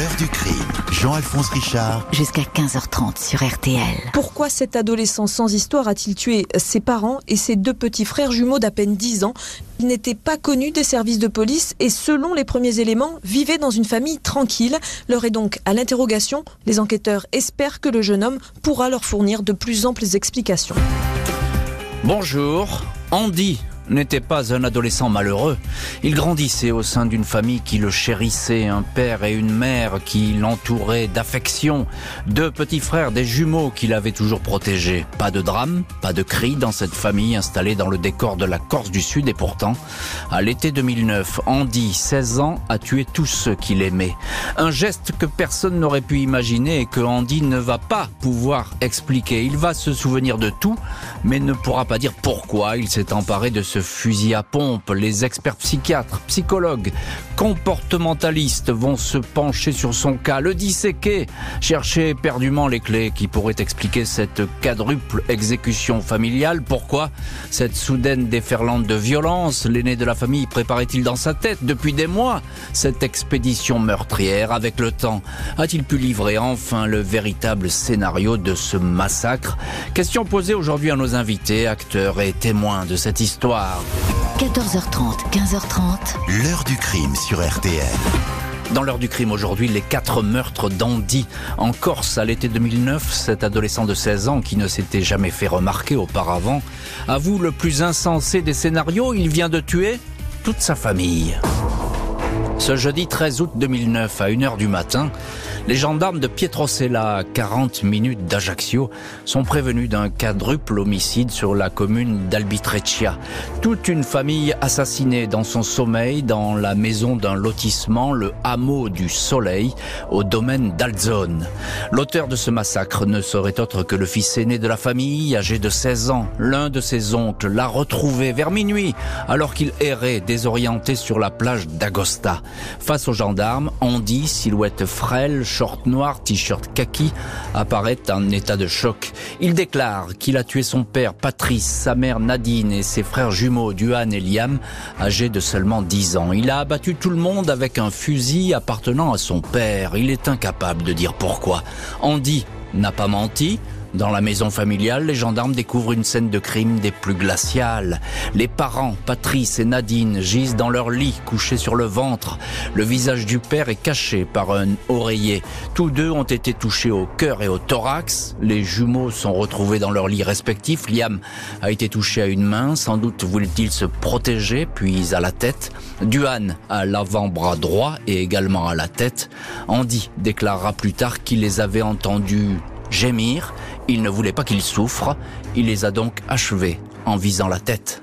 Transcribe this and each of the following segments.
L'heure du crime. Jean-Alphonse Richard. Jusqu'à 15h30 sur RTL. Pourquoi cet adolescent sans histoire a-t-il tué ses parents et ses deux petits frères jumeaux d'à peine 10 ans? Il n'était pas connu des services de police et selon les premiers éléments, vivait dans une famille tranquille. L'heure est donc à l'interrogation. Les enquêteurs espèrent que le jeune homme pourra leur fournir de plus amples explications. Bonjour, Andy n'était pas un adolescent malheureux. Il grandissait au sein d'une famille qui le chérissait, un père et une mère qui l'entouraient d'affection, deux petits frères, des jumeaux qu'il avait toujours protégés. Pas de drame, pas de cris dans cette famille installée dans le décor de la Corse du Sud et pourtant, à l'été 2009, Andy, 16 ans, a tué tous ceux qu'il aimait. Un geste que personne n'aurait pu imaginer et que Andy ne va pas pouvoir expliquer. Il va se souvenir de tout, mais ne pourra pas dire pourquoi il s'est emparé de ce fusil à pompe. Les experts psychiatres, psychologues, comportementalistes vont se pencher sur son cas, le disséquer, chercher éperdument les clés qui pourraient expliquer cette quadruple exécution familiale. Pourquoi cette soudaine déferlante de violence? L'aîné de la famille préparait-il dans sa tête depuis des mois cette expédition meurtrière? Avec le temps A-t-il pu livrer enfin le véritable scénario de ce massacre? Question posée aujourd'hui à nos invités, acteurs et témoins de cette histoire. 14h30, 15h30. L'heure du crime sur RTL. Dans l'heure du crime aujourd'hui, les quatre meurtres d'Andy. En Corse, à l'été 2009, cet adolescent de 16 ans qui ne s'était jamais fait remarquer auparavant avoue le plus insensé des scénarios, il vient de tuer toute sa famille. Ce jeudi 13 août 2009, à 1h du matin, les gendarmes de Pietrocella, à 40 minutes d'Ajaccio, sont prévenus d'un quadruple homicide sur la commune d'Albitreccia. Toute une famille assassinée dans son sommeil dans la maison d'un lotissement, le hameau du Soleil, au domaine d'Alzone. L'auteur de ce massacre ne serait autre que le fils aîné de la famille, âgé de 16 ans. L'un de ses oncles l'a retrouvé vers minuit, alors qu'il errait désorienté sur la plage d'Agosta. Face aux gendarmes, Andy, silhouette frêle, short noir, t-shirt kaki, apparaît en état de choc. Il déclare qu'il a tué son père Patrice, sa mère Nadine et ses frères jumeaux Duane et Liam, âgés de seulement 10 ans. Il a abattu tout le monde avec un fusil appartenant à son père. Il est incapable de dire pourquoi. Andy n'a pas menti, dans la maison familiale, les gendarmes découvrent une scène de crime des plus glaciales. Les parents, Patrice et Nadine, gisent dans leur lit, couchés sur le ventre. Le visage du père est caché par un oreiller. Tous deux ont été touchés au cœur et au thorax. Les jumeaux sont retrouvés dans leur lit respectifs. Liam a été touché à une main, sans doute voulait-il se protéger, puis à la tête. Duane à l'avant-bras droit et également à la tête. Andy déclarera plus tard qu'il les avait entendus gémir, il ne voulait pas qu'ils souffrent, il les a donc achevés en visant la tête.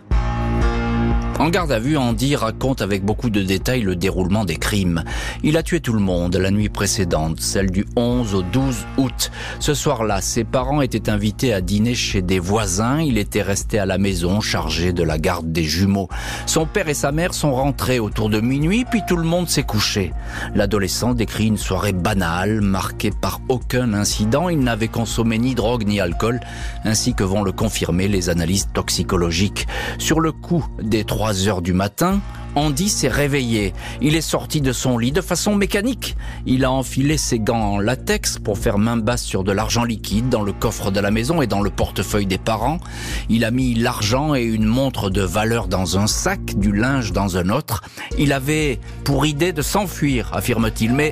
En garde à vue, Andy raconte avec beaucoup de détails le déroulement des crimes. Il a tué tout le monde la nuit précédente, celle du 11 au 12 août. Ce soir-là, ses parents étaient invités à dîner chez des voisins. Il était resté à la maison chargé de la garde des jumeaux. Son père et sa mère sont rentrés autour de minuit, puis tout le monde s'est couché. L'adolescent décrit une soirée banale, marquée par aucun incident. Il n'avait consommé ni drogue ni alcool, ainsi que vont le confirmer les analyses toxicologiques. Sur le coup des trois 3 heures du matin, Andy s'est réveillé. Il est sorti de son lit de façon mécanique. Il a enfilé ses gants en latex pour faire main basse sur de l'argent liquide dans le coffre de la maison et dans le portefeuille des parents. Il a mis l'argent et une montre de valeur dans un sac, du linge dans un autre. Il avait pour idée de s'enfuir, affirme-t-il, mais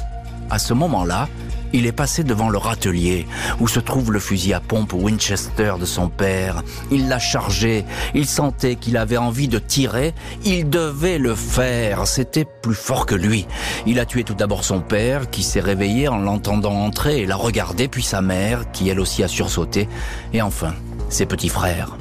à ce moment-là, il est passé devant le râtelier où se trouve le fusil à pompe Winchester de son père. Il l'a chargé, il sentait qu'il avait envie de tirer, il devait le faire, c'était plus fort que lui. Il a tué tout d'abord son père qui s'est réveillé en l'entendant entrer et l'a regardé, puis sa mère qui elle aussi a sursauté, et enfin ses petits frères.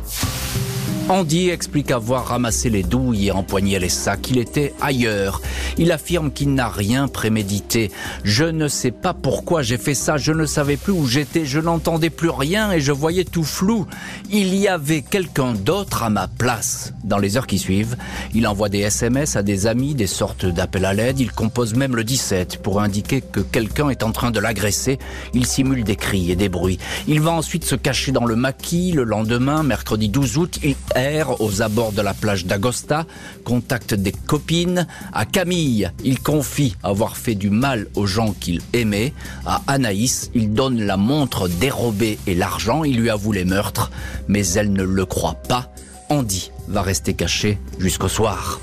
Andy explique avoir ramassé les douilles et empoigné les sacs. Il était ailleurs. Il affirme qu'il n'a rien prémédité. Je ne sais pas pourquoi j'ai fait ça. Je ne savais plus où j'étais. Je n'entendais plus rien et je voyais tout flou. Il y avait quelqu'un d'autre à ma place. Dans les heures qui suivent, il envoie des SMS à des amis, des sortes d'appels à l'aide. Il compose même le 17 pour indiquer que quelqu'un est en train de l'agresser. Il simule des cris et des bruits. Il va ensuite se cacher dans le maquis le lendemain, mercredi 12 août. Erre aux abords de la plage d'Agosta, contacte des copines. À Camille, il confie avoir fait du mal aux gens qu'il aimait. À Anaïs, il donne la montre dérobée et l'argent. Il lui avoue les meurtres, mais elle ne le croit pas. Andy va rester caché jusqu'au soir.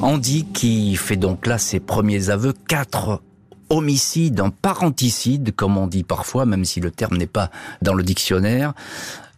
Andy qui fait donc là ses premiers aveux, quatre homicide, un parenticide, comme on dit parfois, même si le terme n'est pas dans le dictionnaire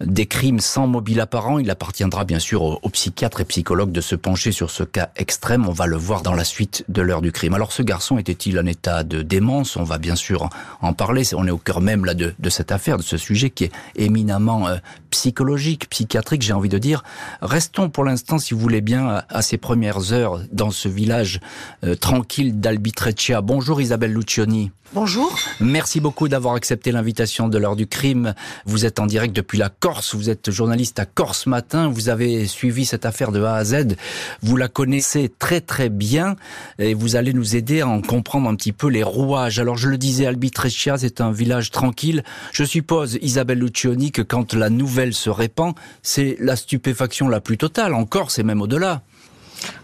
des crimes sans mobile apparent. Il appartiendra bien sûr aux, psychiatres et psychologues de se pencher sur ce cas extrême. On va le voir dans la suite de l'heure du crime. Alors ce garçon était-il en état de démence? On va bien sûr en parler. On est au cœur même là de, cette affaire, de ce sujet qui est éminemment euh, psychologique, psychiatrique, j'ai envie de dire. Restons pour l'instant, si vous voulez bien, à, ces premières heures dans ce village euh, tranquille d'Albitreccia. Bonjour Isabelle Lucioni. Bonjour. Merci beaucoup d'avoir accepté l'invitation de l'heure du crime. Vous êtes en direct depuis la Corse, vous êtes journaliste à Corse Matin, vous avez suivi cette affaire de A à Z, vous la connaissez très très bien et vous allez nous aider à en comprendre un petit peu les rouages. Alors je le disais, Albitreccia, c'est un village tranquille. Je suppose, Isabelle Lucioni, que quand la nouvelle se répand, c'est la stupéfaction la plus totale, en Corse et même au-delà.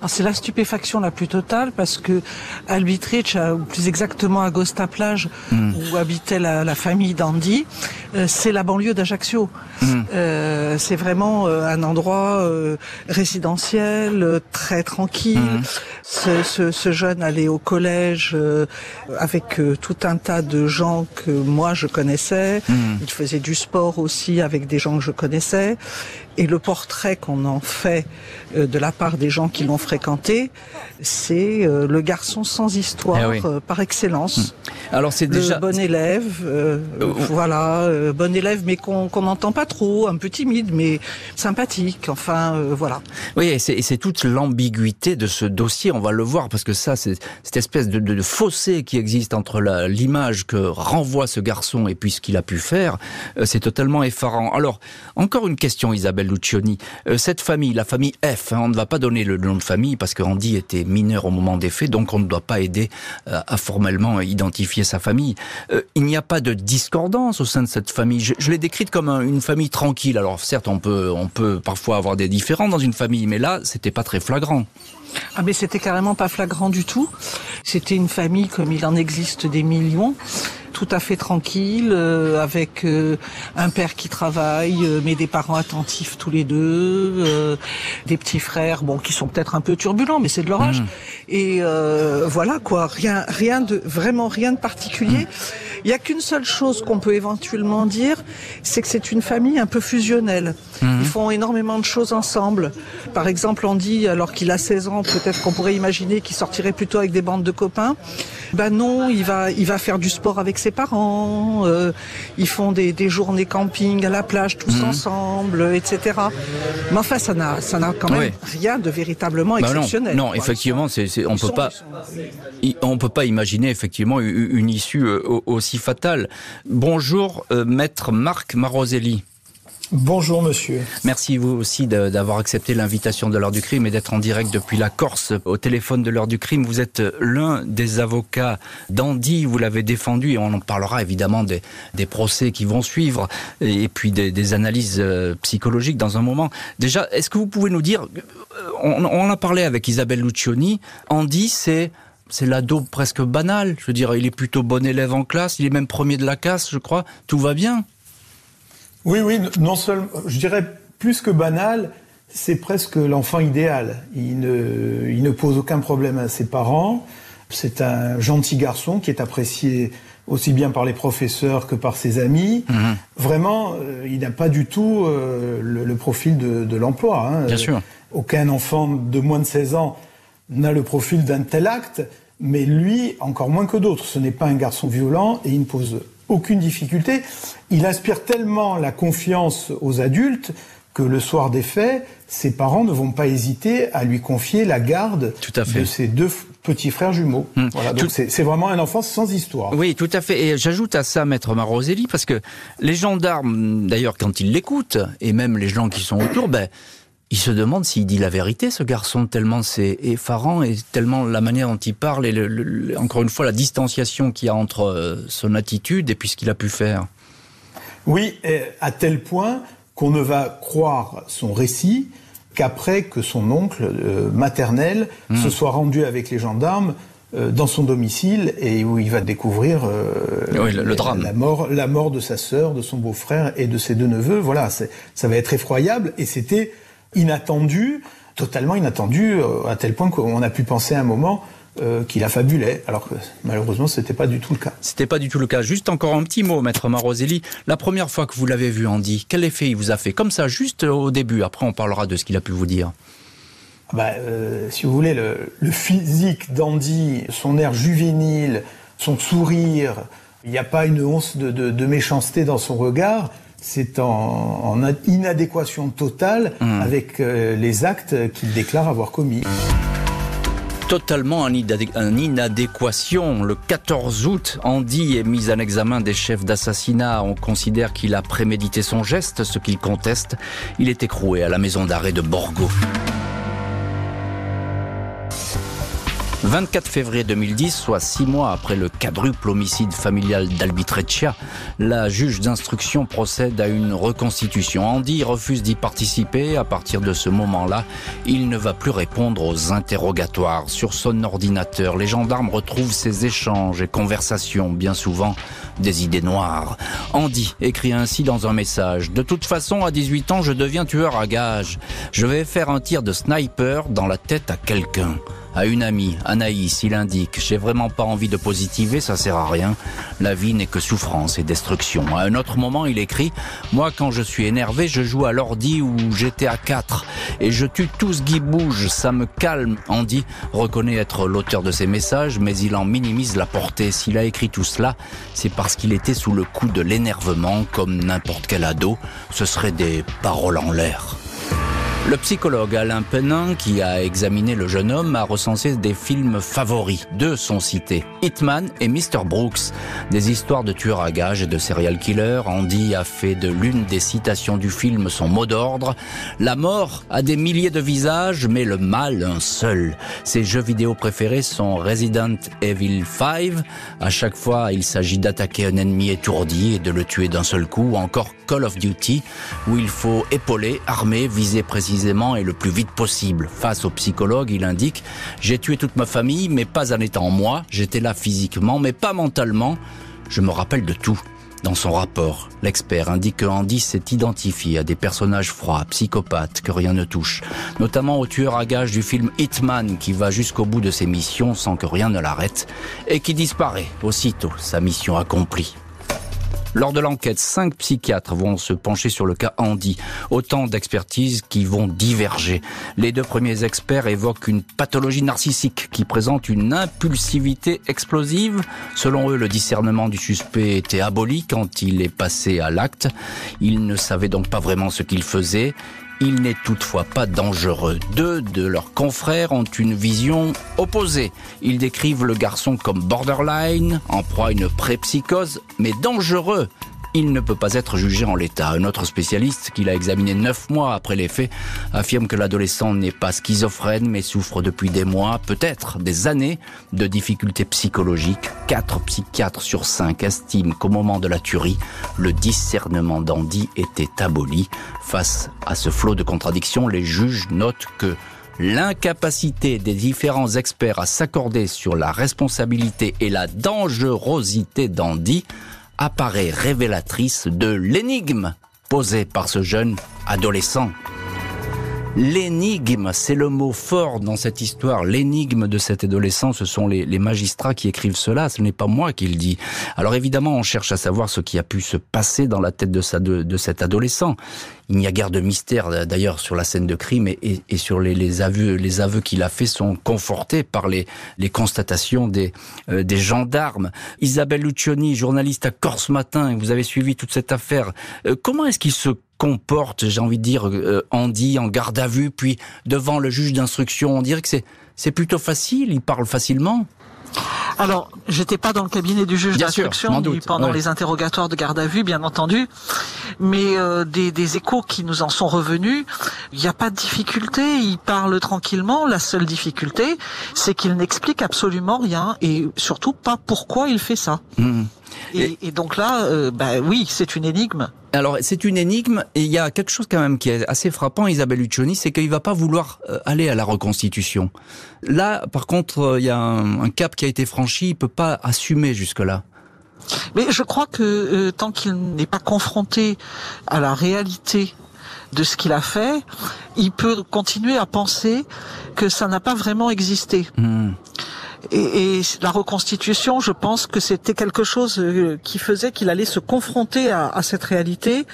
C'est la stupéfaction la plus totale parce que Albitrich, ou plus exactement à Gosta Plage, hmm. où habitait la, famille d'Andy, euh, c'est la banlieue d'Ajaccio. Hmm. Euh, c'est vraiment euh, un endroit résidentiel, très tranquille. Hmm. Ce, ce, jeune allait au collège avec tout un tas de gens que moi je connaissais. Il faisait du sport aussi avec des gens que je connaissais. Et le portrait qu'on en fait euh, de la part des gens qui l'ont fréquenté, c'est euh, le garçon sans histoire eh euh, par excellence. Hmm. Alors c'est déjà le bon élève, voilà, bon élève, mais qu'on n'entend pas trop, un peu timide, mais sympathique. Enfin, voilà. Oui, et c'est toute l'ambiguïté de ce dossier. On va le voir parce que ça, c'est cette espèce de, de, fossé qui existe entre l'image que renvoie ce garçon et puis ce qu'il a pu faire, c'est totalement effarant. Alors, encore une question, Isabelle. Lucioni. Euh, cette famille, la famille F, hein, on ne va pas donner le nom de famille parce que Randy était mineur au moment des faits, donc on ne doit pas aider euh, à formellement identifier sa famille. Euh, il n'y a pas de discordance au sein de cette famille. Je, l'ai décrite comme une famille tranquille. Alors certes, on peut, on peut parfois avoir des différends dans une famille, mais là, c'était pas très flagrant. Ah mais c'était carrément pas flagrant du tout. C'était une famille comme il en existe des millions tout à fait tranquille, euh, avec euh, un père qui travaille, euh, mais des parents attentifs tous les deux, des petits frères, bon, qui sont peut-être un peu turbulents, mais c'est de leur âge. Mmh. Et voilà quoi, rien, rien de vraiment rien de particulier. Mmh. Il y a qu'une seule chose qu'on peut éventuellement dire, c'est que c'est une famille un peu fusionnelle. Mmh. Font énormément de choses ensemble. Par exemple, on dit, alors qu'il a 16 ans, peut-être qu'on pourrait imaginer qu'il sortirait plutôt avec des bandes de copains. Ben non, il va, il va faire du sport avec ses parents. Euh, ils font des, journées camping à la plage tous mhm. ensemble, etc. Mais enfin, ça n'a, ça n'a quand même rien de véritablement bah exceptionnel. non, effectivement, c'est, on peut pas, on peut pas imaginer effectivement une issue euh, aussi fatale. Bonjour, euh, maître Marc Maroselli. Bonjour monsieur. Merci vous aussi d'avoir accepté l'invitation de l'heure du crime et d'être en direct depuis la Corse au téléphone de l'heure du crime. Vous êtes l'un des avocats d'Andy, vous l'avez défendu et on en parlera évidemment des, procès qui vont suivre et puis des, analyses euh, psychologiques dans un moment. Déjà, est-ce que vous pouvez nous dire, euh, on, on a parlé avec Isabelle Lucioni, Andy c'est c'est l'ado presque banal. Je veux dire, il est plutôt bon élève en classe, il est même premier de la classe, je crois. Tout va bien? Oui, oui, non seulement, je dirais plus que banal, c'est presque l'enfant idéal. Il ne, il ne pose aucun problème à ses parents. C'est un gentil garçon qui est apprécié aussi bien par les professeurs que par ses amis. Mhm. Vraiment, euh, il n'a pas du tout euh, le, profil de, de l'emploi. Hein. Bien sûr. Aucun enfant de moins de 16 ans n'a le profil d'un tel acte, mais lui, encore moins que d'autres. Ce n'est pas un garçon violent et il ne pose aucune difficulté. Il inspire tellement la confiance aux adultes que le soir des faits, ses parents ne vont pas hésiter à lui confier la garde de ses deux petits frères jumeaux. Hmm. Voilà, donc c'est vraiment un enfant sans histoire. Oui, tout à fait. Et j'ajoute à ça, maître Maroselli, parce que les gendarmes, d'ailleurs, quand ils l'écoutent, et même les gens qui sont autour, ben, il se demande s'il dit la vérité, ce garçon, tellement c'est effarant et tellement la manière dont il parle et encore une fois la distanciation qu'il y a entre euh, son attitude et puis ce qu'il a pu faire. Oui, à tel point qu'on ne va croire son récit qu'après que son oncle euh, maternel hmm. se soit rendu avec les gendarmes euh, dans son domicile et où il va découvrir euh, le, drame. La, mort, la mort de sa sœur, de son beau-frère et de ses deux neveux. Voilà, ça va être effroyable et c'était inattendu, totalement inattendu, à tel point qu'on a pu penser à un moment euh, qu'il a fabulé, alors que malheureusement c'était pas du tout le cas. C'était pas du tout le cas. Juste encore un petit mot, maître Maroselli. La première fois que vous l'avez vu, Andy, quel effet il vous a fait? Comme ça, juste au début. Après, on parlera de ce qu'il a pu vous dire. Ah bah, euh, si vous voulez, le, physique d'Andy, son air juvénile, son sourire, il n'y a pas une once de, méchanceté dans son regard. C'est en, inadéquation totale mmh. avec euh, les actes qu'il déclare avoir commis totalement en, inadéquation. Le 14 août, Andy est mis en examen des chefs d'assassinat. On considère qu'il a prémédité son geste, ce qu'il conteste. Il est écroué à la maison d'arrêt de Borgo. 24 février 2010, soit six mois après le quadruple homicide familial d'Albitreccia, la juge d'instruction procède à une reconstitution. Andy refuse d'y participer. À partir de ce moment-là, il ne va plus répondre aux interrogatoires. Sur son ordinateur, les gendarmes retrouvent ses échanges et conversations, bien souvent des idées noires. Andy écrit ainsi dans un message De toute façon, à 18 ans, je deviens tueur à gage. Je vais faire un tir de sniper dans la tête à quelqu'un. À une amie, Anaïs, il indique J'ai vraiment pas envie de positiver, ça sert à rien. La vie n'est que souffrance et destruction. À un autre moment, il écrit Moi, quand je suis énervé, je joue à l'ordi ou j'étais à 4 et je tue tout ce qui bouge. Ça me calme. Andy reconnaît être l'auteur de ces messages, mais il en minimise la portée. S'il a écrit tout cela, c'est parce qu'il était sous le coup de l'énervement, comme n'importe quel ado. Ce serait des paroles en l'air. Le psychologue Alain Penin, qui a examiné le jeune homme, a recensé des films favoris. Deux sont cités. Hitman et Mr. Brooks. Des histoires de tueurs à gages et de serial killers. Andy a fait de l'une des citations du film son mot d'ordre. La mort a des milliers de visages, mais le mal un seul. Ses jeux vidéo préférés sont Resident Evil 5. À chaque fois, il s'agit d'attaquer un ennemi étourdi et de le tuer d'un seul coup. Encore Call of Duty, où il faut épauler, armer, viser et le plus vite possible. Face au psychologue, il indique J'ai tué toute ma famille, mais pas en étant moi. J'étais là physiquement, mais pas mentalement. Je me rappelle de tout. Dans son rapport, l'expert indique que Andy s'est identifié à des personnages froids, psychopathes, que rien ne touche, notamment au tueur à gages du film Hitman qui va jusqu'au bout de ses missions sans que rien ne l'arrête et qui disparaît aussitôt sa mission accomplie. Lors de l'enquête, cinq psychiatres vont se pencher sur le cas Andy. Autant d'expertises qui vont diverger. Les deux premiers experts évoquent une pathologie narcissique qui présente une impulsivité explosive. Selon eux, le discernement du suspect était aboli quand il est passé à l'acte. Il ne savait donc pas vraiment ce qu'il faisait. Il n'est toutefois pas dangereux. Deux de leurs confrères ont une vision opposée. Ils décrivent le garçon comme borderline, en proie à une prépsychose, mais dangereux il ne peut pas être jugé en l'état. Un autre spécialiste, qui l'a examiné neuf mois après les faits, affirme que l'adolescent n'est pas schizophrène, mais souffre depuis des mois, peut-être des années, de difficultés psychologiques. Quatre psychiatres sur cinq estiment qu'au moment de la tuerie, le discernement d'Andy était aboli. Face à ce flot de contradictions, les juges notent que l'incapacité des différents experts à s'accorder sur la responsabilité et la dangerosité d'Andy apparaît révélatrice de l'énigme posée par ce jeune adolescent. L'énigme, c'est le mot fort dans cette histoire. L'énigme de cet adolescent, ce sont les, magistrats qui écrivent cela. Ce n'est pas moi qui le dis. Alors évidemment, on cherche à savoir ce qui a pu se passer dans la tête de, cet adolescent. Il n'y a guère de mystère d'ailleurs sur la scène de crime et, sur les, aveux. Les aveux qu'il a faits sont confortés par les, constatations des, euh, des gendarmes. Isabelle Lucioni, journaliste à Corse Matin, vous avez suivi toute cette affaire. Euh, comment est-ce qu'il se comporte, j'ai envie de dire, euh, Andy en garde à vue, puis devant le juge d'instruction On dirait que c'est, c'est plutôt facile, il parle facilement. Alors, j'étais pas dans le cabinet du juge d'instruction pendant les interrogatoires de garde à vue, bien entendu, mais euh, des, des, échos qui nous en sont revenus, il n'y a pas de difficulté, il parle tranquillement. La seule difficulté, c'est qu'il n'explique absolument rien et surtout pas pourquoi il fait ça. Mmh. Et, et, donc là, euh, bah oui, c'est une énigme Alors c'est une énigme et il y a quelque chose quand même qui est assez frappant, Isabelle Lucioni, c'est qu'il va pas vouloir euh, aller à la reconstitution. Là, par contre, euh, il y a un, cap qui a été franchi, il peut pas assumer jusque-là. Mais je crois que euh, tant qu'il n'est pas confronté à la réalité de ce qu'il a fait, il peut continuer à penser que ça n'a pas vraiment existé. Hmm. Et, la reconstitution, je pense que c'était quelque chose euh, qui faisait qu'il allait se confronter à, cette réalité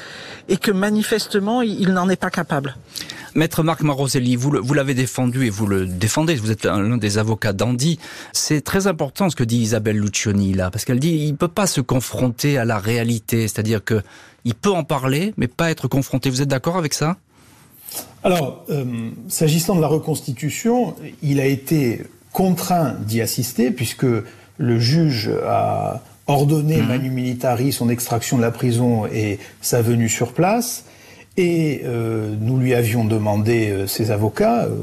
et que manifestement, il, n'en est pas capable. Maître Marc Maroselli, vous, l'avez défendu et vous le défendez, vous êtes l'un des avocats d'Andy. C'est très important ce que dit Isabelle Lucioni là, parce qu'elle dit il peut pas se confronter à la réalité, c'est-à-dire que il peut en parler, mais pas être confronté. Vous êtes d'accord avec ça? Alors, euh, s'agissant de la reconstitution, il a été contraint d'y assister puisque le juge a ordonné mmh. manu militari son extraction de la prison et sa venue sur place. Et euh, nous lui avions demandé, euh, ses avocats, euh,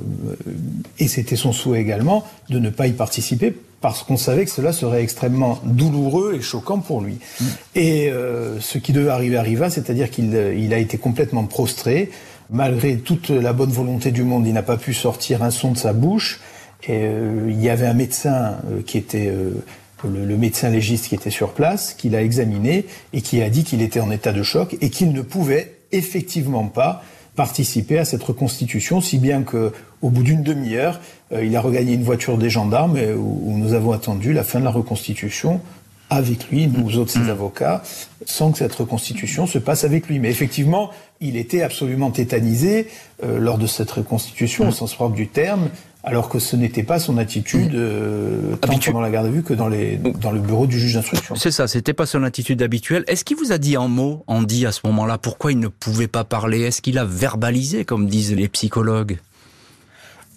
et c'était son souhait également, de ne pas y participer parce qu'on savait que cela serait extrêmement douloureux et choquant pour lui. Mmh. Et ce qui devait arriver arriva, c'est-à-dire qu'il il a été complètement prostré. Malgré toute la bonne volonté du monde, il n'a pas pu sortir un son de sa bouche. Et, euh, il y avait un médecin euh, qui était euh, le, médecin légiste qui était sur place, qui l'a examiné et qui a dit qu'il était en état de choc et qu'il ne pouvait effectivement pas participer à cette reconstitution, si bien que au bout d'une demi-heure, il a regagné une voiture des gendarmes où, nous avons attendu la fin de la reconstitution avec lui, nous autres ses mmh. avocats, sans que cette reconstitution se passe avec lui. Mais effectivement, il était absolument tétanisé lors de cette reconstitution, au mmh. sens propre du terme alors que ce n'était pas son attitude euh, tant pendant la garde à vue que dans, les, dans le bureau du juge d'instruction. C'est ça, c'était pas son attitude habituelle. Est-ce qu'il vous a dit en mots, Andy, à ce moment-là, pourquoi il ne pouvait pas parler? Est-ce qu'il a verbalisé, comme disent les psychologues?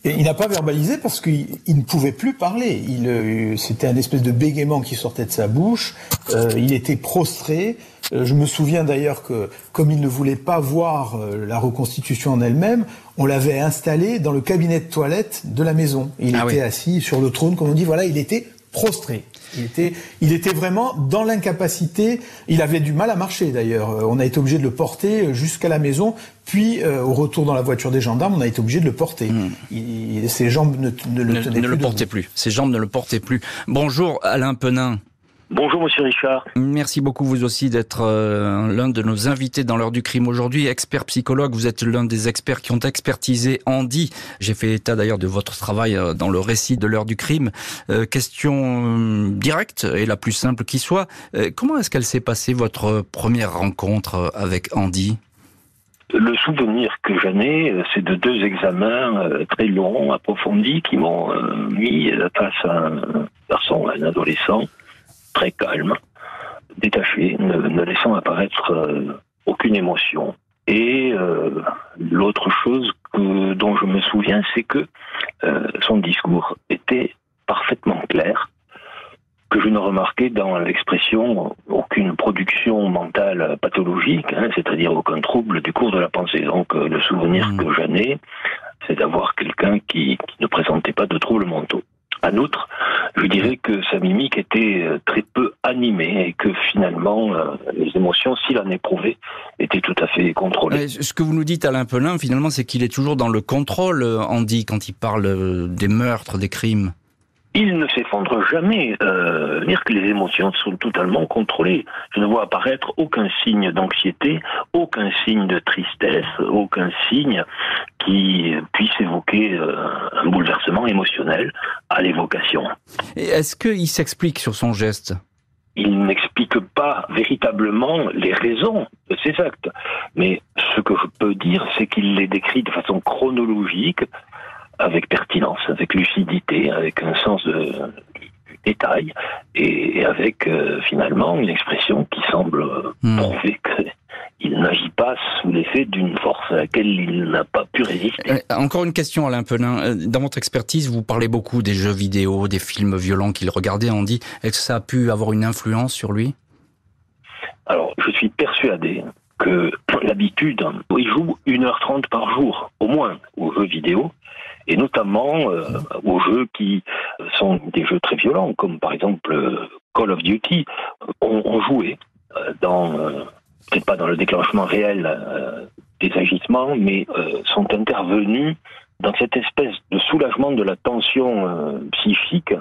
Il n'a pas verbalisé parce qu'il ne pouvait plus parler. Il, euh, c'était un espèce de bégaiement qui sortait de sa bouche. Euh, il était prostré. Euh, je me souviens d'ailleurs que, comme il ne voulait pas voir la reconstitution en elle-même, on l'avait installé dans le cabinet de toilette de la maison. Il ah était assis sur le trône, comme on dit. Voilà, il était prostré. Il était, il était vraiment dans l'incapacité. Il avait du mal à marcher d'ailleurs. Euh, on a été obligé de le porter euh, jusqu'à la maison. Puis, euh, au retour dans la voiture des gendarmes, on a été obligé de le porter. Hmm. ses jambes ne, le ne, le portaient plus. Ses jambes ne le portaient plus. Bonjour Alain Penin. Bonjour Monsieur Richard. Merci beaucoup vous aussi d'être euh, l'un de nos invités dans l'heure du crime aujourd'hui. Expert psychologue, vous êtes l'un des experts qui ont expertisé Andy. J'ai fait état d'ailleurs de votre travail euh, dans le récit de l'heure du crime. Euh, question directe et la plus simple qui soit. comment est-ce qu'elle s'est passée votre première rencontre avec Andy? Le souvenir que j'en ai, c'est de deux examens très longs, approfondis, qui m'ont mis face à un garçon, un adolescent, très calme, détaché, ne, laissant apparaître euh, aucune émotion. Et euh, l'autre chose que, dont je me souviens, c'est que euh, son discours était parfaitement clair, que je ne remarquais dans l'expression aucune production mentale pathologique, hein, c'est-à-dire aucun trouble du cours de la pensée. Donc le souvenir mmh. que j'en ai, c'est d'avoir quelqu'un qui, qui ne présentait pas de troubles mentaux. En outre, je dirais que sa mimique était euh, très peu animée et que finalement, euh, les émotions, s'il en éprouvait, étaient tout à fait contrôlées. Ce que vous nous dites, Alain Pelin, finalement, c'est qu'il est toujours dans le contrôle, euh, Andy, quand il parle des meurtres, des crimes il ne s'effondre jamais. Euh, dire que les émotions sont totalement contrôlées. Je ne vois apparaître aucun signe d'anxiété, aucun signe de tristesse, aucun signe qui puisse évoquer euh, un bouleversement émotionnel à l'évocation. Est-ce qu'il s'explique sur son geste? Il n'explique pas véritablement les raisons de ses actes. Mais ce que je peux dire, c'est qu'il les décrit de façon chronologique, avec pertinence, avec lucidité, avec un sens de, détail et, avec euh, finalement une expression qui semble hmm. prouver qu'il n'agit pas sous l'effet d'une force à laquelle il n'a pas pu résister. Euh, encore une question, Alain Pelin. Euh, dans votre expertise, vous parlez beaucoup des jeux vidéo, des films violents qu'il regardait. On dit, est-ce que ça a pu avoir une influence sur lui? Alors, je suis persuadé que l'habitude, il joue 1h30 par jour, au moins, aux jeux vidéo et notamment euh, aux jeux qui sont des jeux très violents, comme par exemple euh, Call of Duty. On, jouait euh, dans peut-être pas dans le déclenchement réel des agissements, mais sont intervenus dans cette espèce de soulagement de la tension psychique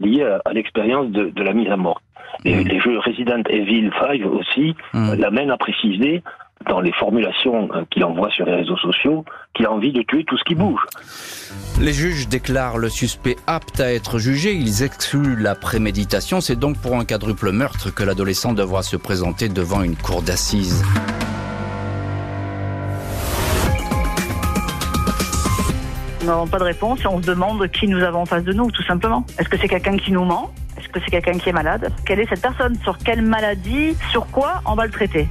liée à, l'expérience de, la mise à mort. Et mmh. les jeux Resident Evil 5 aussi mmh. l'amènent à préciser dans les formulations qu'il envoie sur les réseaux sociaux qu'il a envie de tuer tout ce qui bouge. Les juges déclarent le suspect apte à être jugé. Ils excluent la préméditation. C'est donc pour un quadruple meurtre que l'adolescent devra se présenter devant une cour d'assises. Nous n'avons pas de réponse et on se demande qui nous avons en face de nous, tout simplement. Est-ce que c'est quelqu'un qui nous ment? Que c'est quelqu'un qui est malade Quelle est cette personne? Sur quelle maladie? Sur quoi on va le traiter?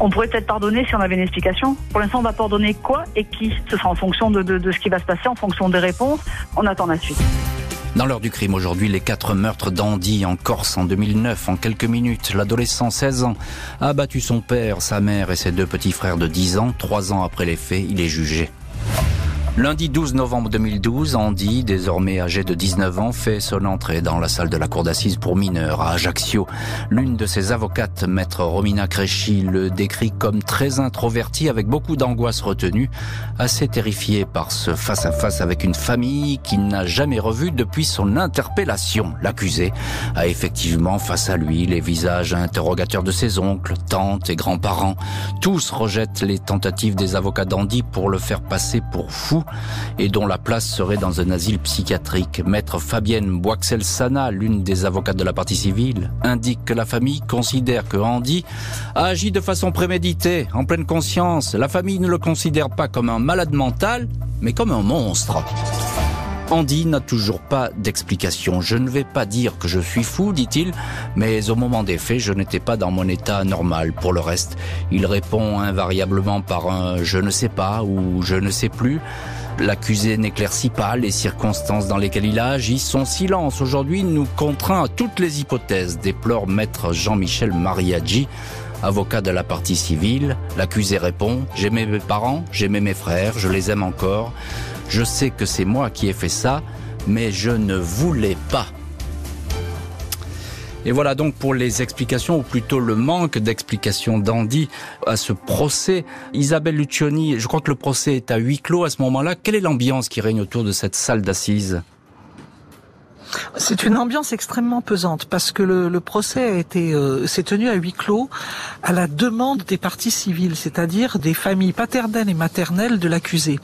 On pourrait peut-être pardonner si on avait une explication. Pour l'instant, on va pardonner quoi et qui? Ce sera en fonction de, de ce qui va se passer, en fonction des réponses. On attend la suite. Dans l'heure du crime aujourd'hui, les quatre meurtres d'Andy en Corse en 2009. En quelques minutes, l'adolescent 16 ans a abattu son père, sa mère et ses deux petits frères de 10 ans. Trois ans après les faits, il est jugé. Lundi 12 novembre 2012, Andy, désormais âgé de 19 ans, fait son entrée dans la salle de la cour d'assises pour mineurs à Ajaccio. L'une de ses avocates, maître Romina Cresci, le décrit comme très introverti avec beaucoup d'angoisse retenue, assez terrifié par ce face-à-face avec une famille qu'il n'a jamais revue depuis son interpellation. L'accusé a effectivement face à lui les visages interrogateurs de ses oncles, tantes et grands-parents. Tous rejettent les tentatives des avocats d'Andy pour le faire passer pour fou et dont la place serait dans un asile psychiatrique. Maître Fabienne Boixel-Sana, l'une des avocates de la partie civile, indique que la famille considère que Andy a agi de façon préméditée, en pleine conscience. La famille ne le considère pas comme un malade mental, mais comme un monstre. Andy n'a toujours pas d'explication. Je ne vais pas dire que je suis fou, dit-il, mais au moment des faits, je n'étais pas dans mon état normal. Pour le reste, il répond invariablement par un je ne sais pas ou je ne sais plus. L'accusé n'éclaircit pas les circonstances dans lesquelles il a agi. Son silence aujourd'hui nous contraint à toutes les hypothèses, déplore maître Jean-Michel Mariaggi, avocat de la partie civile. L'accusé répond J'aimais mes parents, j'aimais mes frères, je les aime encore. Je sais que c'est moi qui ai fait ça, mais je ne voulais pas. Et voilà donc pour les explications, ou plutôt le manque d'explications d'Andy à ce procès. Isabelle Lucioni, je crois que le procès est à huis clos à ce moment-là. Quelle est l'ambiance qui règne autour de cette salle d'assises? C'est une ambiance extrêmement pesante parce que le, procès a été euh, s'est tenu à huis clos à la demande des parties civiles, c'est-à-dire des familles paternelles et maternelles de l'accusé.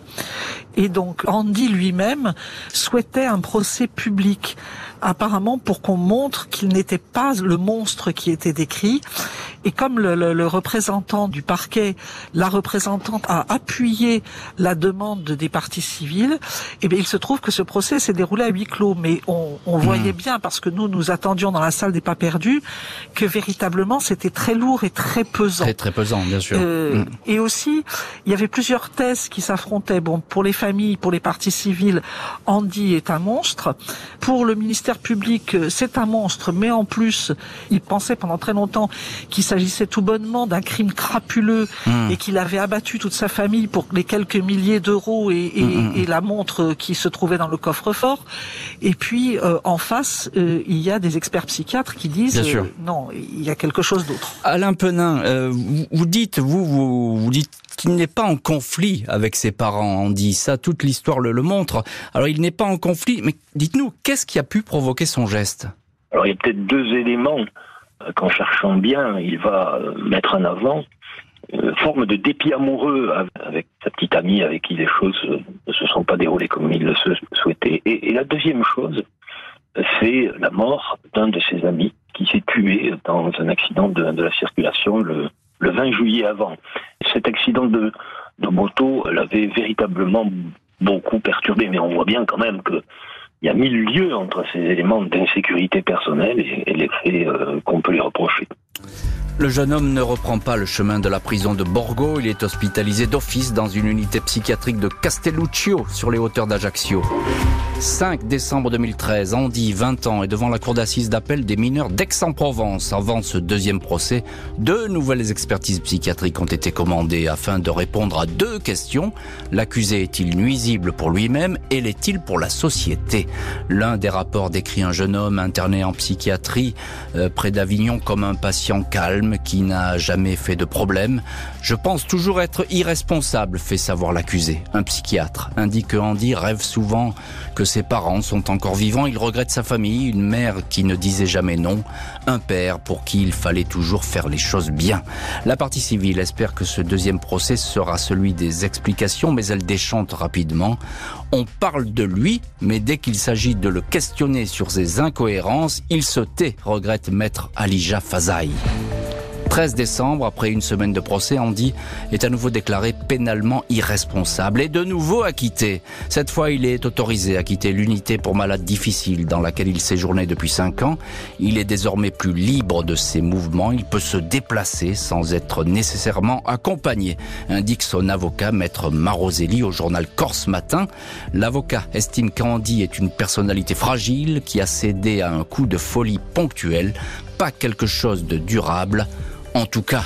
Et donc Andy lui-même souhaitait un procès public apparemment pour qu'on montre qu'il n'était pas le monstre qui était décrit. Et comme le, le, représentant du parquet, la représentante a appuyé la demande des parties civiles, eh bien il se trouve que ce procès s'est déroulé à huis clos. Mais on, on hmm. voyait bien, parce que nous nous attendions dans la salle des pas perdus, que véritablement c'était très lourd et très pesant. Très très pesant, bien sûr. Euh, hmm. Et aussi, il y avait plusieurs thèses qui s'affrontaient. Bon, pour les familles, pour les parties civiles, Andy est un monstre. Pour le ministère public, c'est un monstre, mais en plus, il pensait pendant très longtemps qu'il s'agissait tout bonnement d'un crime crapuleux hmm. et qu'il avait abattu toute sa famille pour les quelques milliers d'euros et, et, la montre qui se trouvait dans le coffre-fort. Et puis, euh, en face, euh, il y a des experts psychiatres qui disent non, il y a quelque chose d'autre. Alain Penin, vous, dites, vous, vous, vous dites qu'il n'est pas en conflit avec ses parents. On dit ça, toute l'histoire le, le montre. Alors il n'est pas en conflit, mais dites-nous, qu'est-ce qui a pu provoquer son geste? Alors il y a peut-être deux éléments euh, qu'en cherchant bien, il va euh, mettre en avant. Une forme de dépit amoureux avec sa petite amie avec qui les choses euh, ne se sont pas déroulées comme il le souhaitait. Et, la deuxième chose, c'est la mort d'un de ses amis qui s'est tué dans un accident de, la circulation le, le 20 juillet avant. Cet accident de, moto l'avait véritablement beaucoup perturbé, mais on voit bien quand même que il y a mille lieux entre ces éléments d'insécurité personnelle et, les faits euh, qu'on peut lui reprocher. Le jeune homme ne reprend pas le chemin de la prison de Borgo. Il est hospitalisé d'office dans une unité psychiatrique de Castelluccio, sur les hauteurs d'Ajaccio. 5 décembre 2013, Andy, 20 ans, est devant la cour d'assises d'appel des mineurs d'Aix-en-Provence. Avant ce deuxième procès, deux nouvelles expertises psychiatriques ont été commandées afin de répondre à deux questions. L'accusé est-il nuisible pour lui-même? Et l'est-il pour la société? L'un des rapports décrit un jeune homme interné en psychiatrie euh, près d'Avignon comme un patient calme qui n'a jamais fait de problème. Je pense toujours être irresponsable, fait savoir l'accusé. Un psychiatre indique que Andy rêve souvent que ses parents sont encore vivants, il regrette sa famille, une mère qui ne disait jamais non, un père pour qui il fallait toujours faire les choses bien. La partie civile espère que ce deuxième procès sera celui des explications, mais elle déchante rapidement. On parle de lui, mais dès qu'il s'agit de le questionner sur ses incohérences, il se tait, regrette maître Alija Fazaï. 13 décembre, après une semaine de procès, Andy est à nouveau déclaré pénalement irresponsable et de nouveau acquitté. Cette fois, il est autorisé à quitter l'unité pour malades difficiles dans laquelle il séjournait depuis 5 ans. Il est désormais plus libre de ses mouvements. Il peut se déplacer sans être nécessairement accompagné, indique son avocat, maître Maroselli, au journal Corse Matin. L'avocat estime qu'Andy est une personnalité fragile qui a cédé à un coup de folie ponctuel, pas quelque chose de durable en tout cas.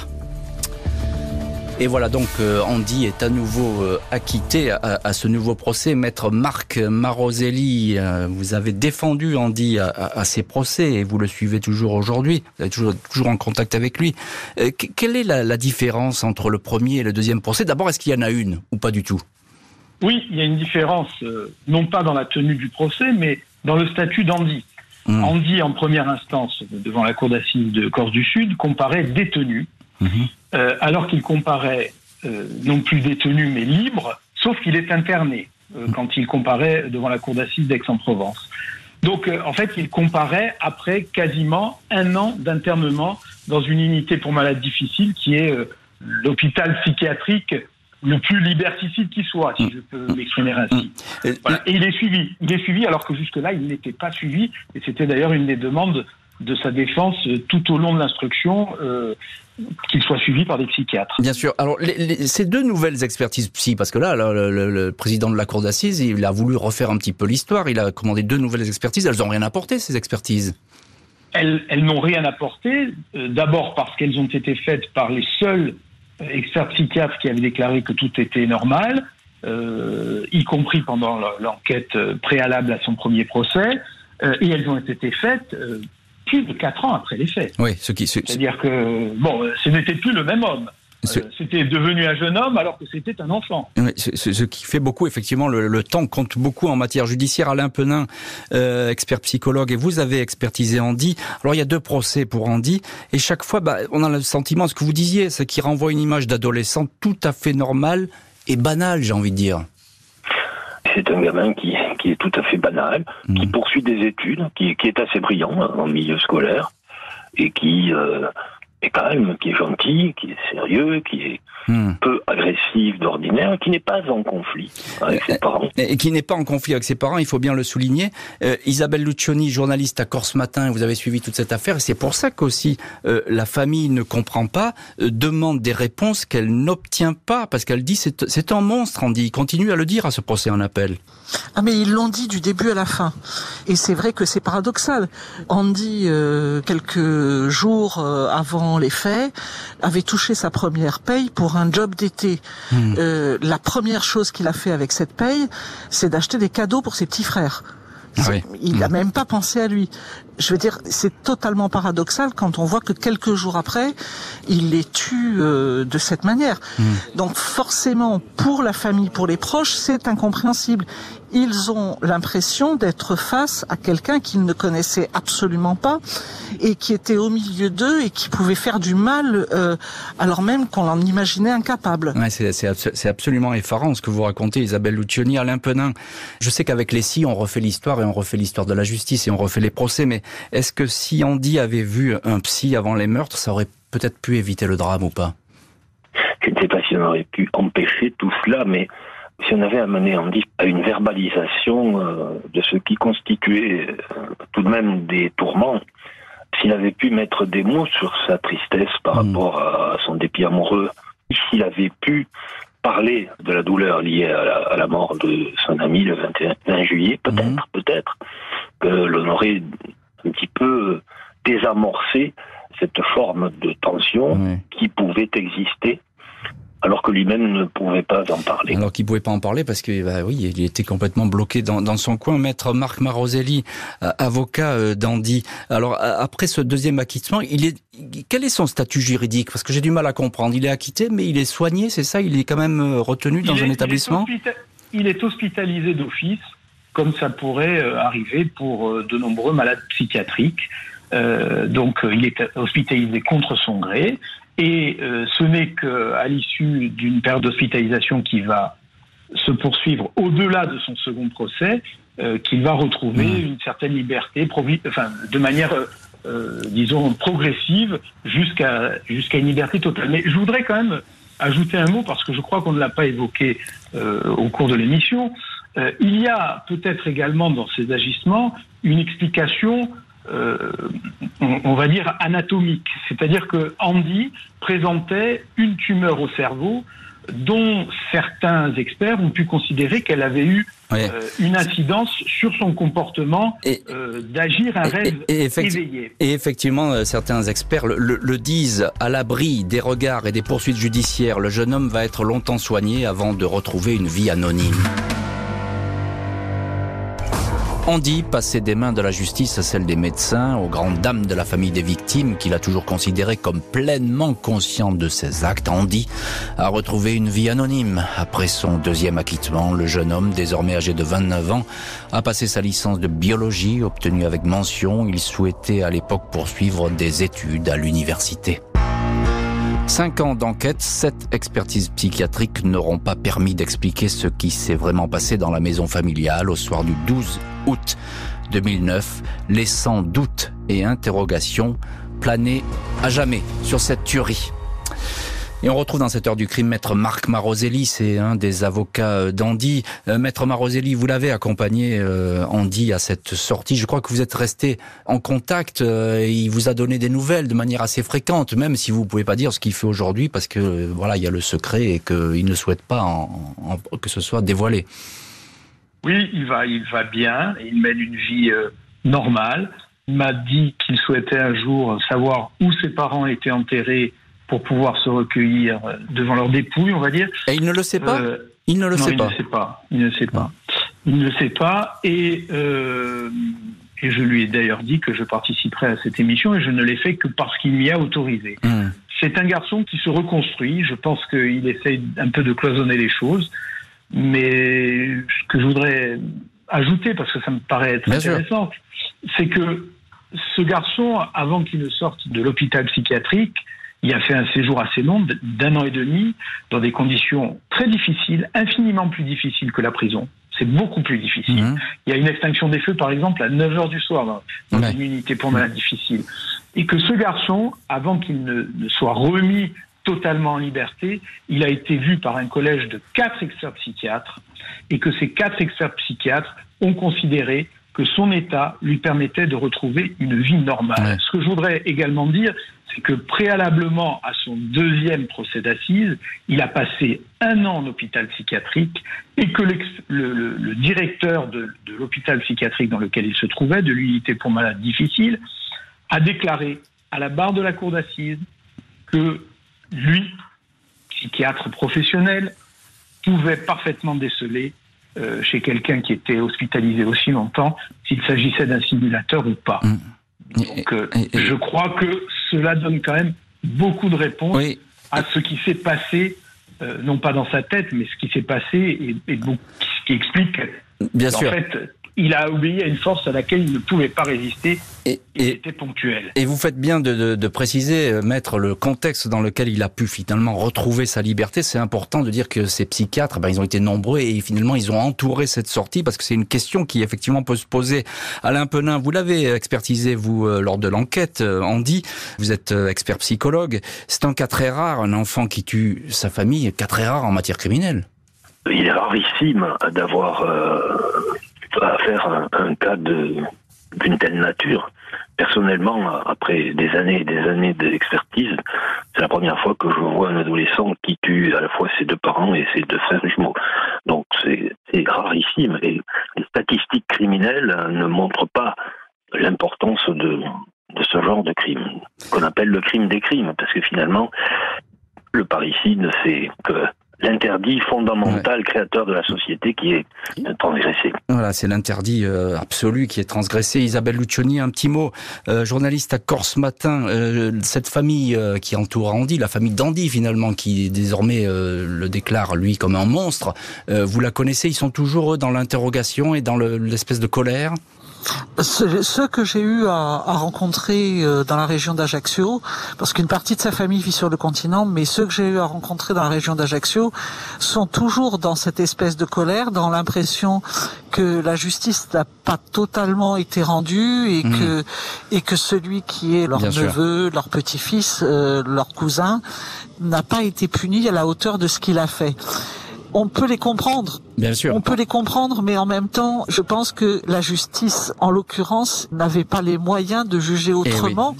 Et voilà donc euh, Andy est à nouveau euh, acquitté à, ce nouveau procès. Maître Marc Maroselli, euh, vous avez défendu Andy à, ces procès et vous le suivez toujours aujourd'hui. Vous êtes toujours, en contact avec lui. quelle est la, la, différence entre le premier et le deuxième procès? D'abord, est-ce qu'il y en a une ou pas du tout? Oui, il y a une différence, non pas dans la tenue du procès, mais dans le statut d'Andy. Mmh. Andy, en première instance, devant la cour d'assises de Corse du Sud, comparait détenu, mmh. euh, alors qu'il comparait euh, non plus détenu mais libre, sauf qu'il est interné euh, mmh. quand il comparait devant la cour d'assises d'Aix-en-Provence. Donc, en fait, il comparait après quasiment un an d'internement dans une unité pour malades difficiles qui est l'hôpital psychiatrique le plus liberticide qui soit, si mm. je peux m'exprimer ainsi. Mm. Et il est suivi. Il est suivi alors que jusque-là, il n'était pas suivi. Et c'était d'ailleurs une des demandes de sa défense euh, tout au long de l'instruction. Euh, qu'il soit suivi par des psychiatres. Bien sûr. Alors, ces deux nouvelles expertises psy, parce que là, le, président de la cour d'assises, il a voulu refaire un petit peu l'histoire. Il a commandé deux nouvelles expertises. Elles n'ont rien apporté, ces expertises. Elles, n'ont rien apporté. Euh, d'abord parce qu'elles ont été faites par les seuls experts psychiatres qui avaient déclaré que tout était normal, euh, y compris pendant l'enquête préalable à son premier procès, euh, et elles ont été faites euh, plus de quatre ans après les faits. Oui, ce qui, c'est-à-dire que bon, ce n'était plus le même homme. Euh, c'était devenu un jeune homme alors que c'était un enfant. ce, qui fait beaucoup, effectivement, le, temps compte beaucoup en matière judiciaire. Alain Penin, euh, expert psychologue, et vous avez expertisé Andy. Alors il y a deux procès pour Andy, et chaque fois, bah, on a le sentiment, ce que vous disiez, c'est qu'il renvoie une image d'adolescent tout à fait normale et banale, j'ai envie de dire. C'est un gamin qui, qui est tout à fait banal, qui mmh. poursuit des études, qui, qui est assez brillant hein, en milieu scolaire, et qui... Euh, est quand même, qui est gentil, qui est sérieux, qui est hmm. peu agressif d'ordinaire, qui n'est pas en conflit avec ses parents. Et qui n'est pas en conflit avec ses parents, il faut bien le souligner. Euh, Isabelle Lucioni, journaliste à Corse Matin, vous avez suivi toute cette affaire, et c'est pour ça qu'aussi euh, la famille ne comprend pas, euh, demande des réponses qu'elle n'obtient pas, parce qu'elle dit c'est un monstre, Andy. Il continue à le dire à ce procès en appel. Ah mais ils l'ont dit du début à la fin. Et c'est vrai que c'est paradoxal. Andy, quelques jours avant les faits, avait touché sa première paye pour un job d'été. Hmm. Euh, la première chose qu'il a fait avec cette paye, c'est d'acheter des cadeaux pour ses petits frères. Ah il n'a hmm. même pas pensé à lui. Je veux dire, c'est totalement paradoxal quand on voit que quelques jours après, il les tue euh, de cette manière. Hmm. Donc forcément, pour la famille, pour les proches, c'est incompréhensible ils ont l'impression d'être face à quelqu'un qu'ils ne connaissaient absolument pas et qui était au milieu d'eux et qui pouvait faire du mal euh, alors même qu'on en imaginait incapable. Ouais, c'est absolument effarant ce que vous racontez, Isabelle Lucioni, Alain Penin. Je sais qu'avec les si, on refait l'histoire et on refait l'histoire de la justice et on refait les procès, mais est-ce que si Andy avait vu un psy avant les meurtres, ça aurait peut-être pu éviter le drame ou pas? Je ne sais pas si on aurait pu empêcher tout cela, mais si on avait amené Andy à une verbalisation euh, de ce qui constituait euh, tout de même des tourments, s'il avait pu mettre des mots sur sa tristesse par hmm. rapport à son dépit amoureux, s'il avait pu parlé de la douleur liée à la, mort de son ami le 21 juillet, peut-être, mhm. peut-être, que l'on aurait un petit peu désamorcé cette forme de tension qui pouvait exister alors que lui-même ne pouvait pas en parler. Alors qu'il ne pouvait pas en parler parce que, bah oui, il était complètement bloqué dans, son coin. Maître Marc Maroselli, euh, avocat euh, d'Andy. Alors, après ce deuxième acquittement, il est, quel est son statut juridique? Parce que j'ai du mal à comprendre. Il est acquitté, mais il est soigné, c'est ça? Il est quand même euh, retenu dans un établissement? il est, hospitalisé d'office, comme ça pourrait arriver pour de nombreux malades psychiatriques. donc, il est hospitalisé contre son gré. Et euh, ce n'est qu'à l'issue d'une période d'hospitalisation qui va se poursuivre au-delà de son second procès euh, qu'il va retrouver mmh. une certaine liberté, enfin, de manière, euh, disons, progressive jusqu'à jusqu'à une liberté totale. Mais je voudrais quand même ajouter un mot parce que je crois qu'on ne l'a pas évoqué au cours de l'émission. il y a peut-être également dans ces agissements une explication euh, on, va dire, anatomique. C'est-à-dire que Andy présentait une tumeur au cerveau dont certains experts ont pu considérer qu'elle avait eu euh, une incidence sur son comportement euh, d'agir un rêve éveillé. Et effectivement, certains experts le, disent, à l'abri des regards et des poursuites judiciaires, le jeune homme va être longtemps soigné avant de retrouver une vie anonyme. Andy passait des mains de la justice à celles des médecins, aux grandes dames de la famille des victimes, qu'il a toujours considéré comme pleinement conscient de ses actes. Andy a retrouvé une vie anonyme. Après son deuxième acquittement, le jeune homme, désormais âgé de 29 ans, a passé sa licence de biologie, obtenue avec mention. Il souhaitait à l'époque poursuivre des études à l'université. Cinq ans d'enquête, sept expertises psychiatriques n'auront pas permis d'expliquer ce qui s'est vraiment passé dans la maison familiale au soir du 12 août 2009, laissant doute et interrogations planer à jamais sur cette tuerie. Et on retrouve dans cette heure du crime Maître Marc Maroselli, c'est un des avocats euh, d'Andy. Euh, Maître Maroselli, vous l'avez accompagné, euh, Andy, à cette sortie. Je crois que vous êtes resté en contact. et il vous a donné des nouvelles de manière assez fréquente, même si vous ne pouvez pas dire ce qu'il fait aujourd'hui, parce que voilà, il y a le secret et qu'il ne souhaite pas que ce soit dévoilé. Oui, il va, il va bien. Il mène une vie normale. Il m'a dit qu'il souhaitait un jour savoir où ses parents étaient enterrés pour pouvoir se recueillir devant leur dépouille, on va dire. Et il ne le sait pas euh, Il ne le sait il pas. Ne sait pas. Il ne sait pas. Il ne sait pas. Et, euh, et je lui ai d'ailleurs dit que je participerai à cette émission et je ne l'ai fait que parce qu'il m'y a autorisé. Hmm. C'est un garçon qui se reconstruit. Je pense qu'il essaye un peu de cloisonner les choses. Mais ce que je voudrais ajouter, parce que ça me paraît être intéressant, c'est que ce garçon, avant qu'il ne sorte de l'hôpital psychiatrique, il a fait un séjour assez long, d'un an et demi, dans des conditions très difficiles, infiniment plus difficiles que la prison. C'est beaucoup plus difficile. Mhm. Il y a une extinction des feux, par exemple, à 9 h du soir, dans, une unité pour malades difficiles. Et que ce garçon, avant qu'il ne, soit remis totalement en liberté, il a été vu par un collège de quatre experts psychiatres, et que ces quatre experts psychiatres ont considéré que son état lui permettait de retrouver une vie normale. Ce que je voudrais également dire, c'est que préalablement à son deuxième procès d'assises, il a passé un an en hôpital psychiatrique et que le, directeur de, l'hôpital psychiatrique dans lequel il se trouvait, de l'unité pour malades difficiles, a déclaré à la barre de la cour d'assises que lui, psychiatre professionnel, pouvait parfaitement déceler euh, chez quelqu'un qui était hospitalisé aussi longtemps s'il s'agissait d'un simulateur ou pas. Mmh. Donc, euh, je crois que cela donne quand même beaucoup de réponses à ce qui s'est passé, euh, non pas dans sa tête, mais ce qui s'est passé et, et ce qui explique Bien en fait il a obéi à une force à laquelle il ne pouvait pas résister. Et, il était ponctuel. Et vous faites bien de, préciser, euh, mettre le contexte dans lequel il a pu finalement retrouver sa liberté. C'est important de dire que ces psychiatres, ben, ils ont été nombreux et finalement ils ont entouré cette sortie parce que c'est une question qui effectivement peut se poser. Alain Penin, vous l'avez expertisé vous euh, lors de l'enquête. Euh, Andy, vous êtes expert psychologue. C'est un cas très rare, un enfant qui tue sa famille, cas très rare en matière criminelle. Il est rarissime d'avoir à faire un, cas d'une telle nature. personnellement, après des années et des années d'expertise, c'est la première fois que je vois un adolescent qui tue à la fois ses deux parents et ses deux frères jumeaux. Donc c'est rarissime. Et les statistiques criminelles ne montrent pas l'importance de, de ce genre de crime, qu'on appelle le crime des crimes, parce que finalement, le parricide, c'est que l'interdit fondamental créateur de la société qui est transgressé. Voilà, c'est l'interdit euh, absolu qui est transgressé. Isabelle Lucioni, un petit mot, euh, journaliste à Corse Matin, euh, cette famille qui entoure Andy, la famille d'Andy finalement, qui désormais le déclare lui comme un monstre, vous la connaissez, ils sont toujours dans l'interrogation et dans l'espèce de colère? Ceux que j'ai eu à, rencontrer euh, dans la région d'Ajaccio, parce qu'une partie de sa famille vit sur le continent, mais ceux que j'ai eu à rencontrer dans la région d'Ajaccio sont toujours dans cette espèce de colère, dans l'impression que la justice n'a pas totalement été rendue et mmh. que et que celui qui est leur neveu, leur petit-fils, euh, leur cousin n'a pas été puni à la hauteur de ce qu'il a fait on peut les comprendre. Bien sûr. On peut les comprendre, mais en même temps, je pense que la justice, en l'occurrence, n'avait pas les moyens de juger eh autrement,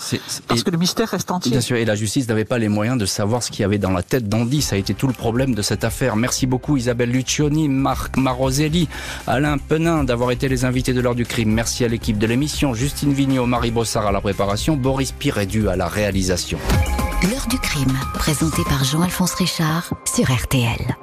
parce que le mystère reste entier. Bien sûr, et la justice n'avait pas les moyens de savoir ce qu'il y avait dans la tête d'Andy. Ça a été tout le problème de cette affaire. Merci beaucoup Isabelle Lucioni, Marc Maroselli, Alain Penin d'avoir été les invités de l'heure du crime. Merci à l'équipe de l'émission, Justine Vignot, Marie Bossard à la préparation, Boris Pirédu à la réalisation. L'heure du crime, présenté par Jean-Alphonse Richard sur RTL.